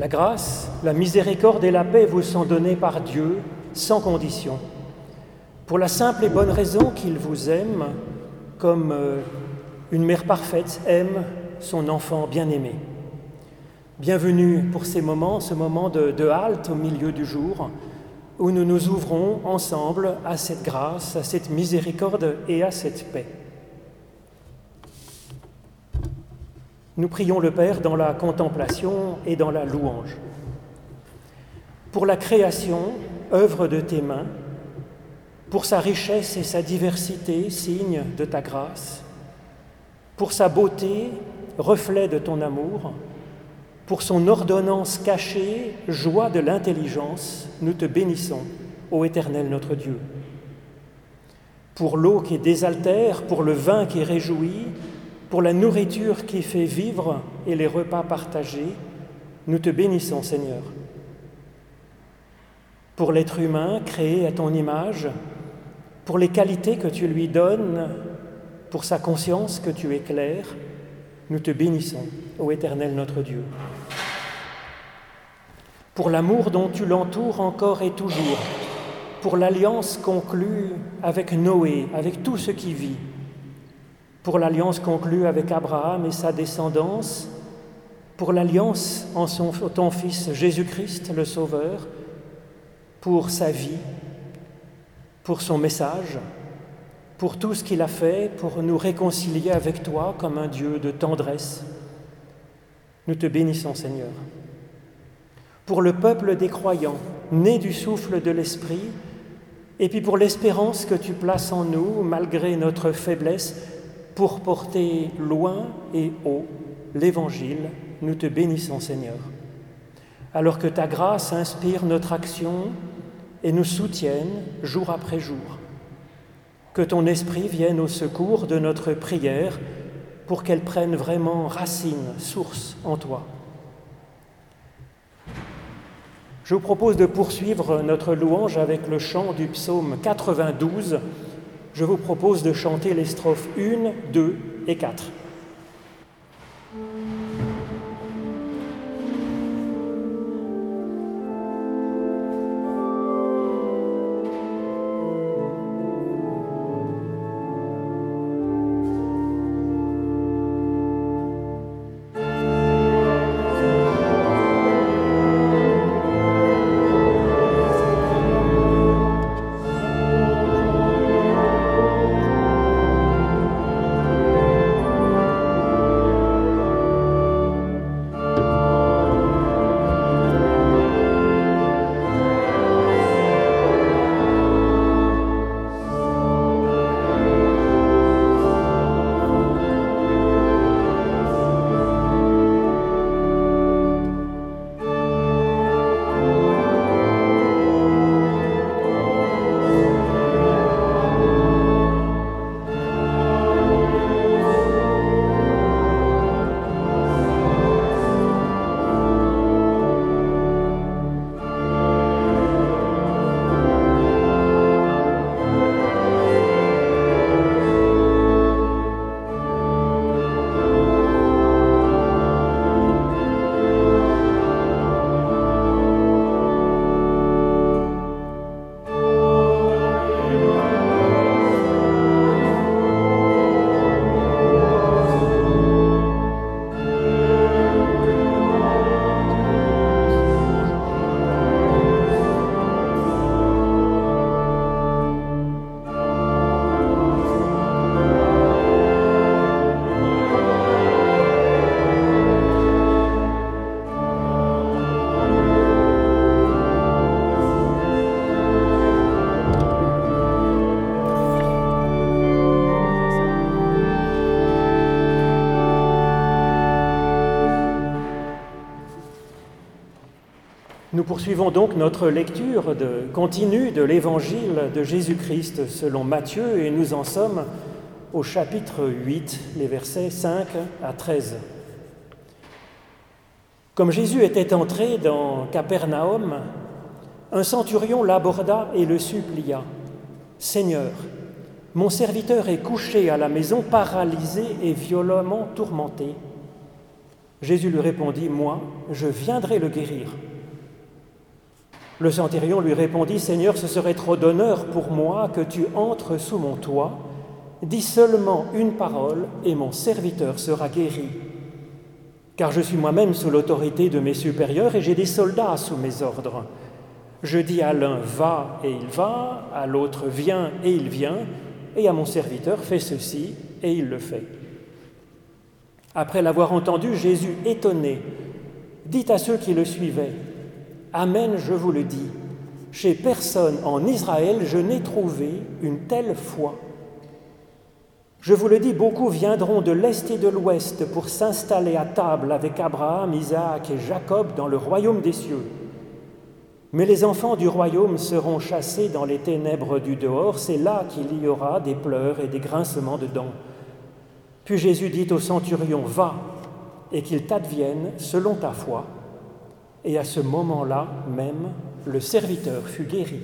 La grâce, la miséricorde et la paix vous sont données par Dieu sans condition, pour la simple et bonne raison qu'il vous aime comme euh, une mère parfaite aime son enfant bien-aimé. Bienvenue pour ces moments, ce moment de, de halte au milieu du jour, où nous nous ouvrons ensemble à cette grâce, à cette miséricorde et à cette paix. Nous prions le Père dans la contemplation et dans la louange. Pour la création, œuvre de tes mains, pour sa richesse et sa diversité, signe de ta grâce, pour sa beauté, reflet de ton amour, pour son ordonnance cachée, joie de l'intelligence, nous te bénissons, ô Éternel notre Dieu. Pour l'eau qui désaltère, pour le vin qui réjouit, pour la nourriture qui fait vivre et les repas partagés, nous te bénissons, Seigneur. Pour l'être humain créé à ton image, pour les qualités que tu lui donnes, pour sa conscience que tu éclaires, nous te bénissons, ô Éternel notre Dieu pour l'amour dont tu l'entoures encore et toujours, pour l'alliance conclue avec Noé, avec tout ce qui vit, pour l'alliance conclue avec Abraham et sa descendance, pour l'alliance en son, ton Fils Jésus-Christ, le Sauveur, pour sa vie, pour son message, pour tout ce qu'il a fait pour nous réconcilier avec toi comme un Dieu de tendresse. Nous te bénissons, Seigneur pour le peuple des croyants, né du souffle de l'Esprit, et puis pour l'espérance que tu places en nous, malgré notre faiblesse, pour porter loin et haut l'Évangile, nous te bénissons Seigneur. Alors que ta grâce inspire notre action et nous soutienne jour après jour. Que ton esprit vienne au secours de notre prière pour qu'elle prenne vraiment racine, source en toi. Je vous propose de poursuivre notre louange avec le chant du psaume 92. Je vous propose de chanter les strophes 1, 2 et 4. Nous poursuivons donc notre lecture continue de l'évangile de Jésus-Christ selon Matthieu et nous en sommes au chapitre 8, les versets 5 à 13. Comme Jésus était entré dans Capernaum, un centurion l'aborda et le supplia. Seigneur, mon serviteur est couché à la maison, paralysé et violemment tourmenté. Jésus lui répondit, Moi, je viendrai le guérir. Le centurion lui répondit, Seigneur, ce serait trop d'honneur pour moi que tu entres sous mon toit. Dis seulement une parole et mon serviteur sera guéri. Car je suis moi-même sous l'autorité de mes supérieurs et j'ai des soldats sous mes ordres. Je dis à l'un va et il va, à l'autre viens et il vient, et à mon serviteur fais ceci et il le fait. Après l'avoir entendu, Jésus, étonné, dit à ceux qui le suivaient, Amen, je vous le dis, chez personne en Israël je n'ai trouvé une telle foi. Je vous le dis, beaucoup viendront de l'Est et de l'Ouest pour s'installer à table avec Abraham, Isaac et Jacob dans le royaume des cieux. Mais les enfants du royaume seront chassés dans les ténèbres du dehors, c'est là qu'il y aura des pleurs et des grincements de dents. Puis Jésus dit au centurion, Va, et qu'il t'advienne selon ta foi. Et à ce moment-là même, le serviteur fut guéri.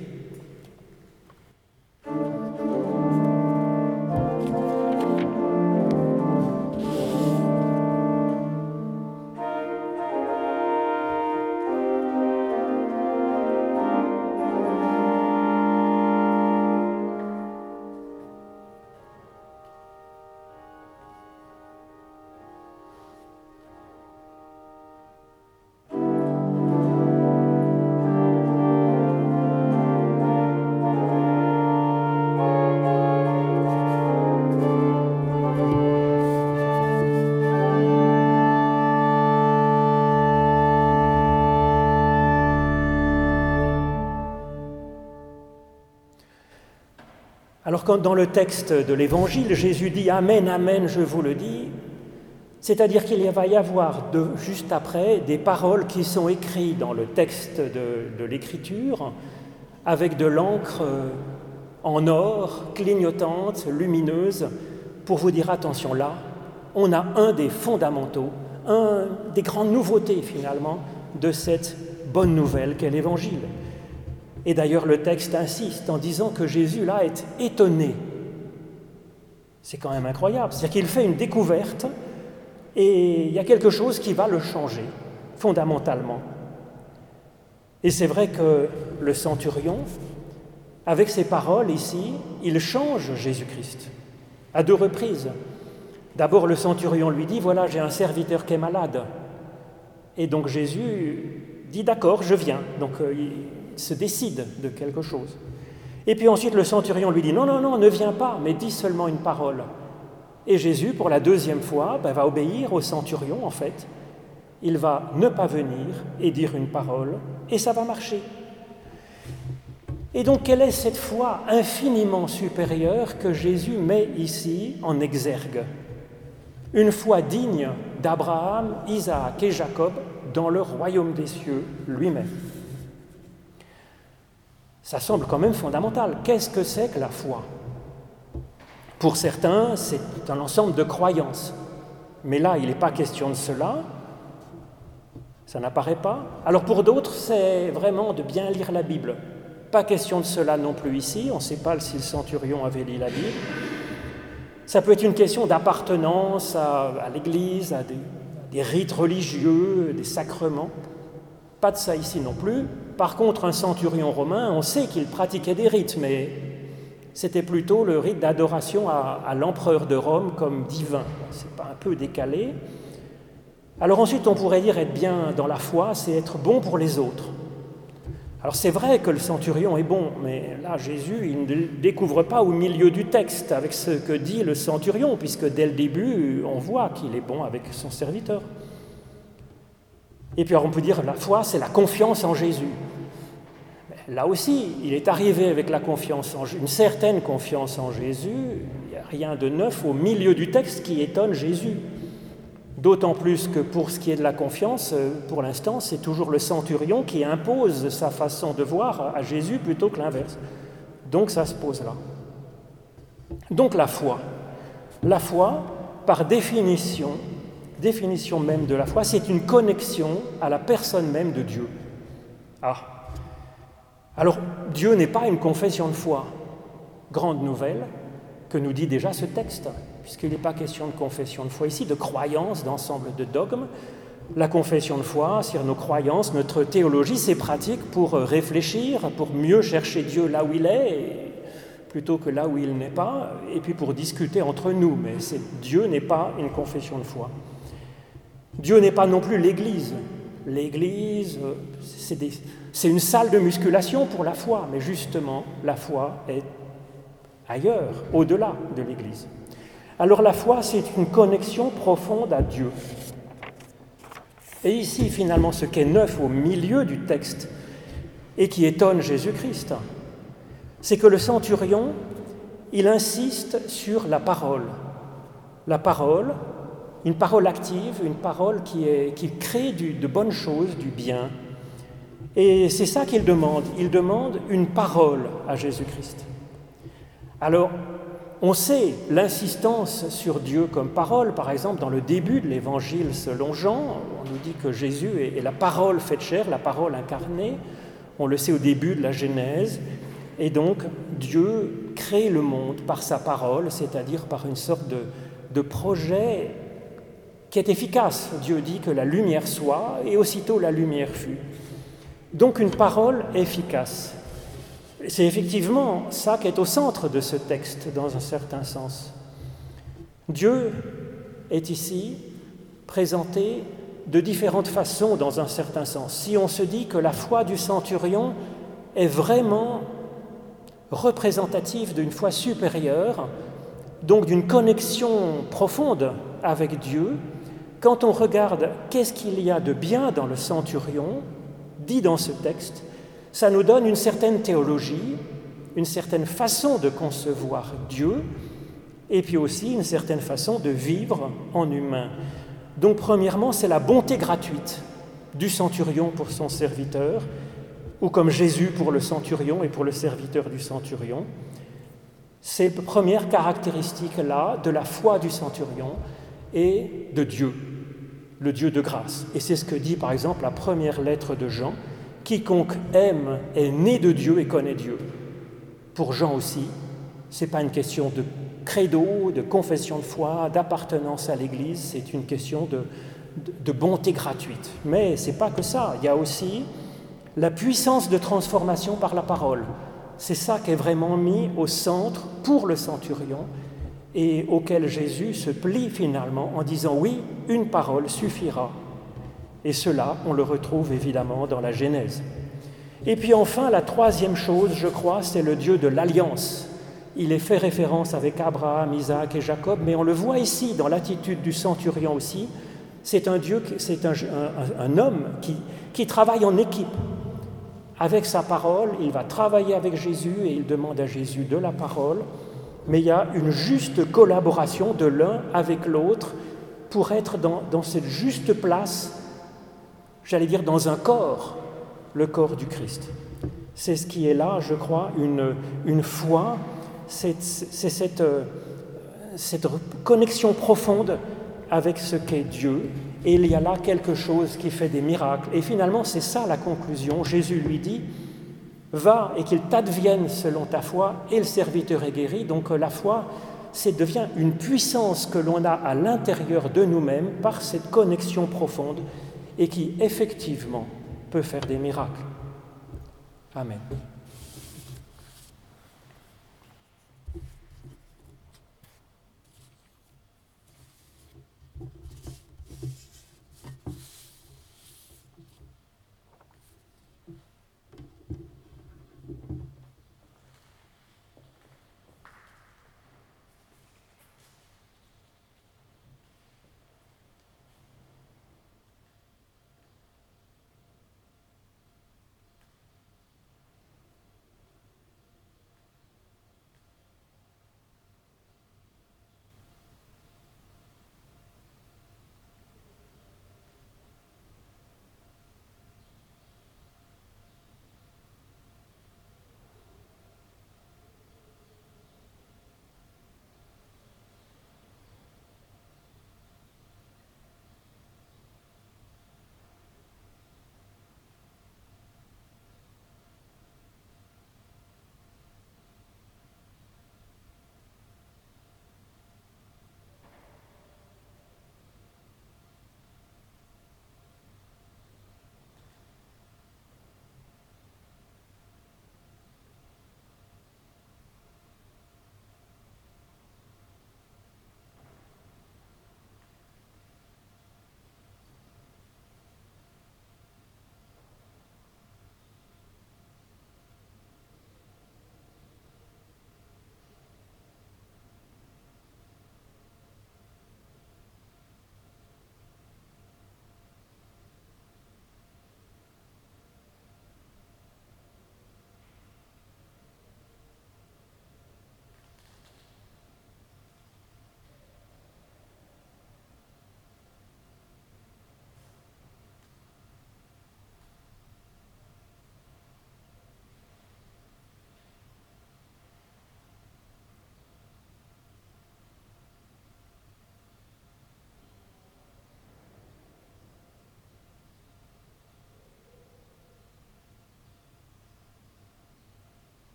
Quand dans le texte de l'Évangile, Jésus dit Amen, Amen, je vous le dis, c'est-à-dire qu'il va y avoir juste après des paroles qui sont écrites dans le texte de, de l'Écriture avec de l'encre en or, clignotante, lumineuse, pour vous dire attention là, on a un des fondamentaux, un des grandes nouveautés finalement de cette bonne nouvelle qu'est l'Évangile. Et d'ailleurs, le texte insiste en disant que Jésus, là, est étonné. C'est quand même incroyable. C'est-à-dire qu'il fait une découverte et il y a quelque chose qui va le changer, fondamentalement. Et c'est vrai que le centurion, avec ses paroles ici, il change Jésus-Christ à deux reprises. D'abord, le centurion lui dit, voilà, j'ai un serviteur qui est malade. Et donc Jésus dit, d'accord, je viens. Donc euh, se décide de quelque chose. Et puis ensuite le centurion lui dit non, non, non, ne viens pas, mais dis seulement une parole. Et Jésus, pour la deuxième fois, ben, va obéir au centurion en fait. Il va ne pas venir et dire une parole, et ça va marcher. Et donc quelle est cette foi infiniment supérieure que Jésus met ici en exergue? Une foi digne d'Abraham, Isaac et Jacob dans le royaume des cieux lui-même. Ça semble quand même fondamental. Qu'est-ce que c'est que la foi? Pour certains, c'est un ensemble de croyances. Mais là, il n'est pas question de cela. Ça n'apparaît pas. Alors pour d'autres, c'est vraiment de bien lire la Bible. Pas question de cela non plus ici. On ne sait pas si le centurion avait lu la Bible. Ça peut être une question d'appartenance à, l'Église, à des rites religieux, des sacrements. Pas de ça ici non plus. Par contre, un centurion romain, on sait qu'il pratiquait des rites, mais c'était plutôt le rite d'adoration à, l'empereur de Rome comme divin. C'est pas un peu décalé. Alors ensuite, on pourrait dire être bien dans la foi, c'est être bon pour les autres. Alors c'est vrai que le centurion est bon, mais là Jésus, il ne découvre pas au milieu du texte avec ce que dit le centurion, puisque dès le début, on voit qu'il est bon avec son serviteur. Et puis on peut dire la foi, c'est la confiance en Jésus. Là aussi, il est arrivé avec la confiance en, une certaine confiance en Jésus. Il n'y a rien de neuf au milieu du texte qui étonne Jésus. D'autant plus que pour ce qui est de la confiance, euh, pour l'instant, c'est toujours le centurion qui impose sa façon de voir à Jésus plutôt que l'inverse. Donc ça se pose là. Donc la foi. La foi, par définition, définition même de la foi, c'est une connexion à la personne même de Dieu. Ah Alors, Dieu n'est pas une confession de foi. Grande nouvelle que nous dit déjà ce texte, puisqu'il n'est pas question de confession de foi ici, de croyance, d'ensemble de dogmes. La confession de foi, sur nos croyances, notre théologie, c'est pratique pour réfléchir, pour mieux chercher Dieu là où il est, plutôt que là où il n'est pas, et puis pour discuter entre nous. Mais Dieu n'est pas une confession de foi. Dieu n'est pas non plus l'Église. L'Église, c'est une salle de musculation pour la foi, mais justement, la foi est ailleurs, au-delà de l'Église. Alors la foi, c'est une connexion profonde à Dieu. Et ici, finalement, ce qui est neuf au milieu du texte et qui étonne Jésus-Christ, c'est que le centurion, il insiste sur la parole. La parole, une parole active, une parole qui, crée de bonnes choses, du bien. Et c'est ça qu'il demande. Il demande une parole à Jésus-Christ. Alors, on sait l'insistance sur Dieu comme parole, par exemple dans le début de l'évangile selon Jean, on nous dit que Jésus est la parole faite chair, la parole incarnée, on le sait au début de la Genèse, et donc Dieu crée le monde par sa parole, c'est-à-dire par une sorte de projet qui est efficace. Dieu dit que la lumière soit, et aussitôt la lumière fut. Donc une parole efficace. C'est effectivement ça qui est au centre de ce texte, dans un certain sens. Dieu est ici présenté de différentes façons, dans un certain sens. Si on se dit que la foi du centurion est vraiment représentative d'une foi supérieure, donc d'une connexion profonde avec Dieu, quand on regarde qu'est-ce qu'il y a de bien dans le centurion, dit dans ce texte, ça nous donne une certaine théologie, une certaine façon de concevoir Dieu, et puis aussi une certaine façon de vivre en humain. Donc premièrement, c'est la bonté gratuite du centurion pour son serviteur, ou comme Jésus pour le centurion et pour le serviteur du centurion. C'est la première caractéristique-là de la foi du centurion et de Dieu, le Dieu de grâce. Et c'est ce que dit par exemple la première lettre de Jean, Quiconque aime est né de Dieu et connaît Dieu. Pour Jean aussi, ce n'est pas une question de credo, de confession de foi, d'appartenance à l'Église, c'est une question de, de, bonté gratuite. Mais ce n'est pas que ça, il y a aussi la puissance de transformation par la parole. C'est ça qui est vraiment mis au centre pour le centurion et auquel Jésus se plie finalement en disant oui, une parole suffira et cela, on le retrouve évidemment dans la Genèse. Et puis enfin, la troisième chose, je crois, c'est le Dieu de l'alliance. Il est fait référence avec Abraham, Isaac et Jacob, mais on le voit ici dans l'attitude du centurion aussi. C'est un Dieu, c'est un, homme qui, qui travaille en équipe. Avec sa parole, il va travailler avec Jésus et il demande à Jésus de la parole, mais il y a une juste collaboration de l'un avec l'autre pour être dans, cette juste place j'allais dire, dans un corps, le corps du Christ. C'est ce qui est là, je crois, une, une foi, c'est cette, cette connexion profonde avec ce qu'est Dieu, et il y a là quelque chose qui fait des miracles. Et finalement, c'est ça la conclusion. Jésus lui dit, va et qu'il t'advienne selon ta foi, et le serviteur est guéri. Donc la foi, c'est devient une puissance que l'on a à l'intérieur de nous-mêmes par cette connexion profonde et qui effectivement peut faire des miracles. Amen.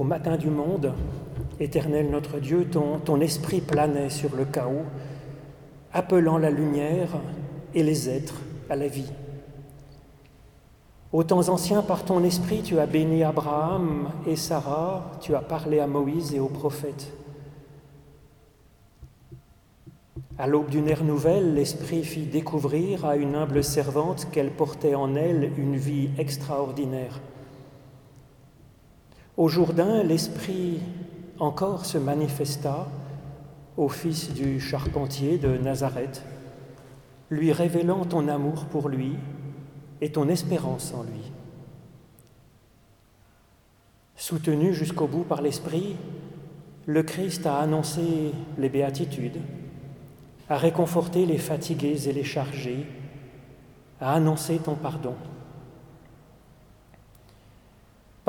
Au matin du monde, éternel notre Dieu, ton, ton esprit planait sur le chaos, appelant la lumière et les êtres à la vie. Aux temps anciens, par ton esprit, tu as béni Abraham et Sarah, tu as parlé à Moïse et aux prophètes. À l'aube d'une ère nouvelle, l'Esprit fit découvrir à une humble servante qu'elle portait en elle une vie extraordinaire. Au Jourdain, l'Esprit encore se manifesta au fils du charpentier de Nazareth, lui révélant ton amour pour lui et ton espérance en lui. Soutenu jusqu'au bout par l'Esprit, le Christ a annoncé les béatitudes, a réconforté les fatigués et les chargés, a annoncé ton pardon.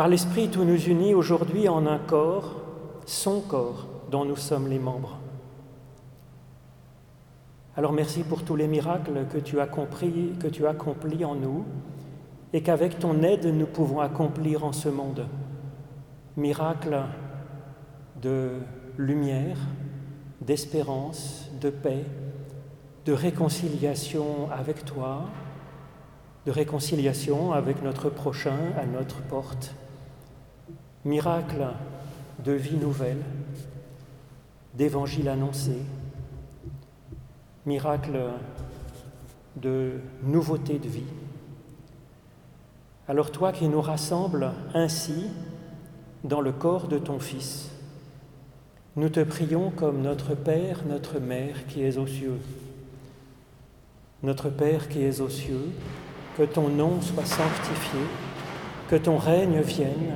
Par l'Esprit, tout nous unit aujourd'hui en un corps, son corps, dont nous sommes les membres. Alors merci pour tous les miracles que tu as compris, que tu accomplis en nous et qu'avec ton aide nous pouvons accomplir en ce monde. Miracles de lumière, d'espérance, de paix, de réconciliation avec toi, de réconciliation avec notre prochain à notre porte. Miracle de vie nouvelle, d'évangile annoncé, miracle de nouveauté de vie. Alors toi qui nous rassembles ainsi dans le corps de ton Fils, nous te prions comme notre Père, notre Mère qui est aux cieux. Notre Père qui es aux cieux, que ton nom soit sanctifié, que ton règne vienne,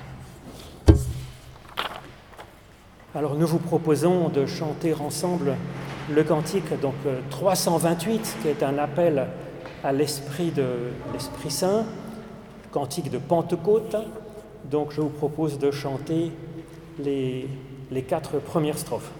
Alors nous vous proposons de chanter ensemble le cantique donc 328 euh, qui est un appel à l'esprit de l'Esprit Saint, cantique de Pentecôte. Donc je vous propose de chanter les, les quatre premières strophes.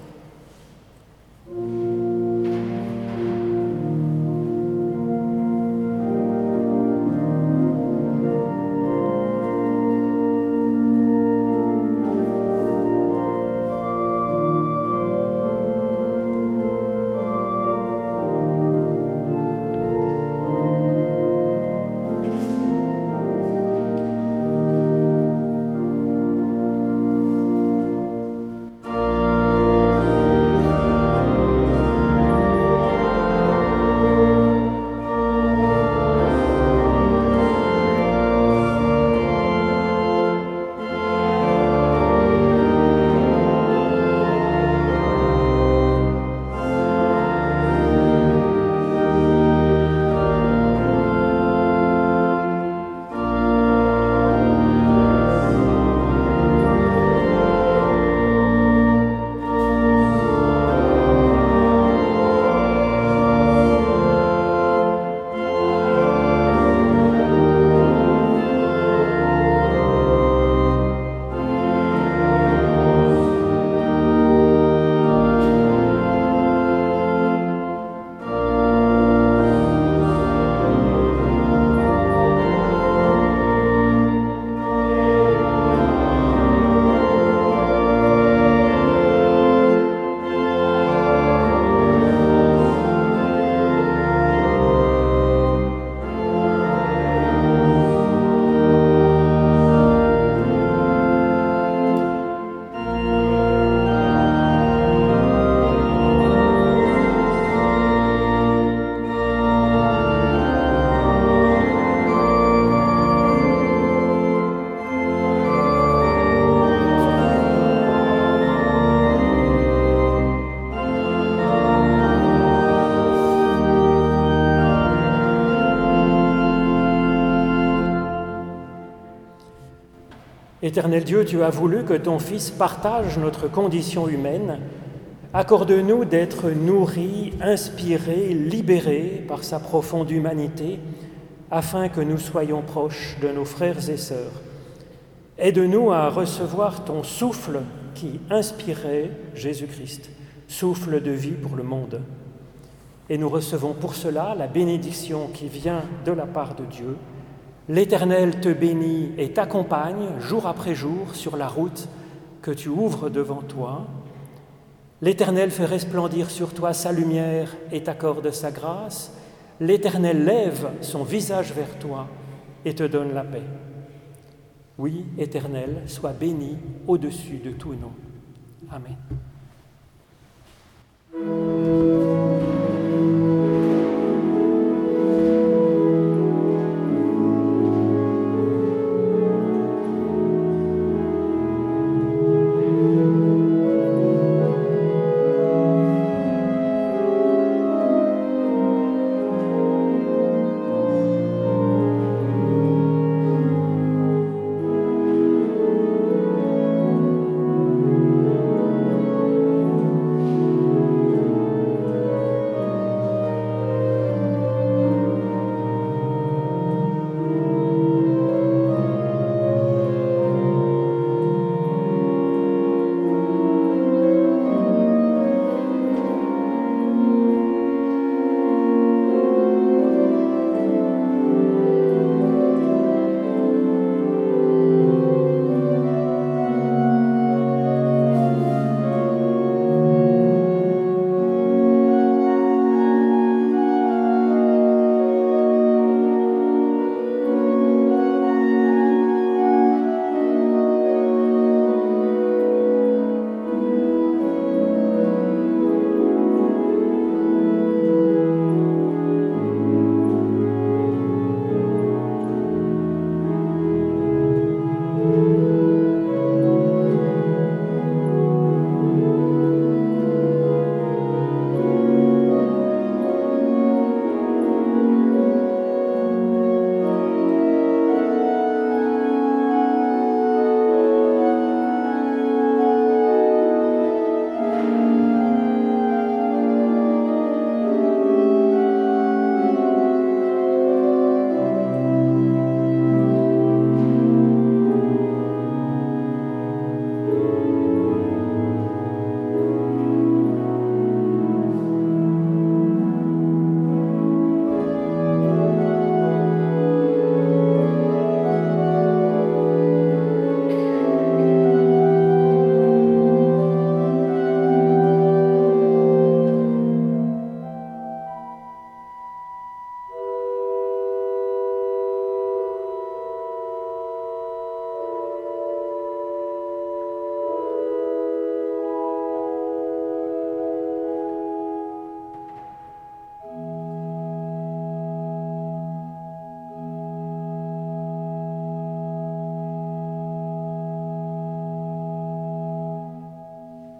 Éternel Dieu, tu as voulu que ton Fils partage notre condition humaine Accorde-nous d'être nourris, inspirés, libérés par sa profonde humanité, afin que nous soyons proches de nos frères et sœurs. Aide-nous à recevoir ton souffle qui inspirait Jésus-Christ, souffle de vie pour le monde. Et nous recevons pour cela la bénédiction qui vient de la part de Dieu. L'Éternel te bénit et t'accompagne jour après jour sur la route que tu ouvres devant toi. L'Éternel fait resplendir sur toi sa lumière et t'accorde sa grâce. L'Éternel lève son visage vers toi et te donne la paix. Oui, Éternel, sois béni au-dessus de tout nom. Amen.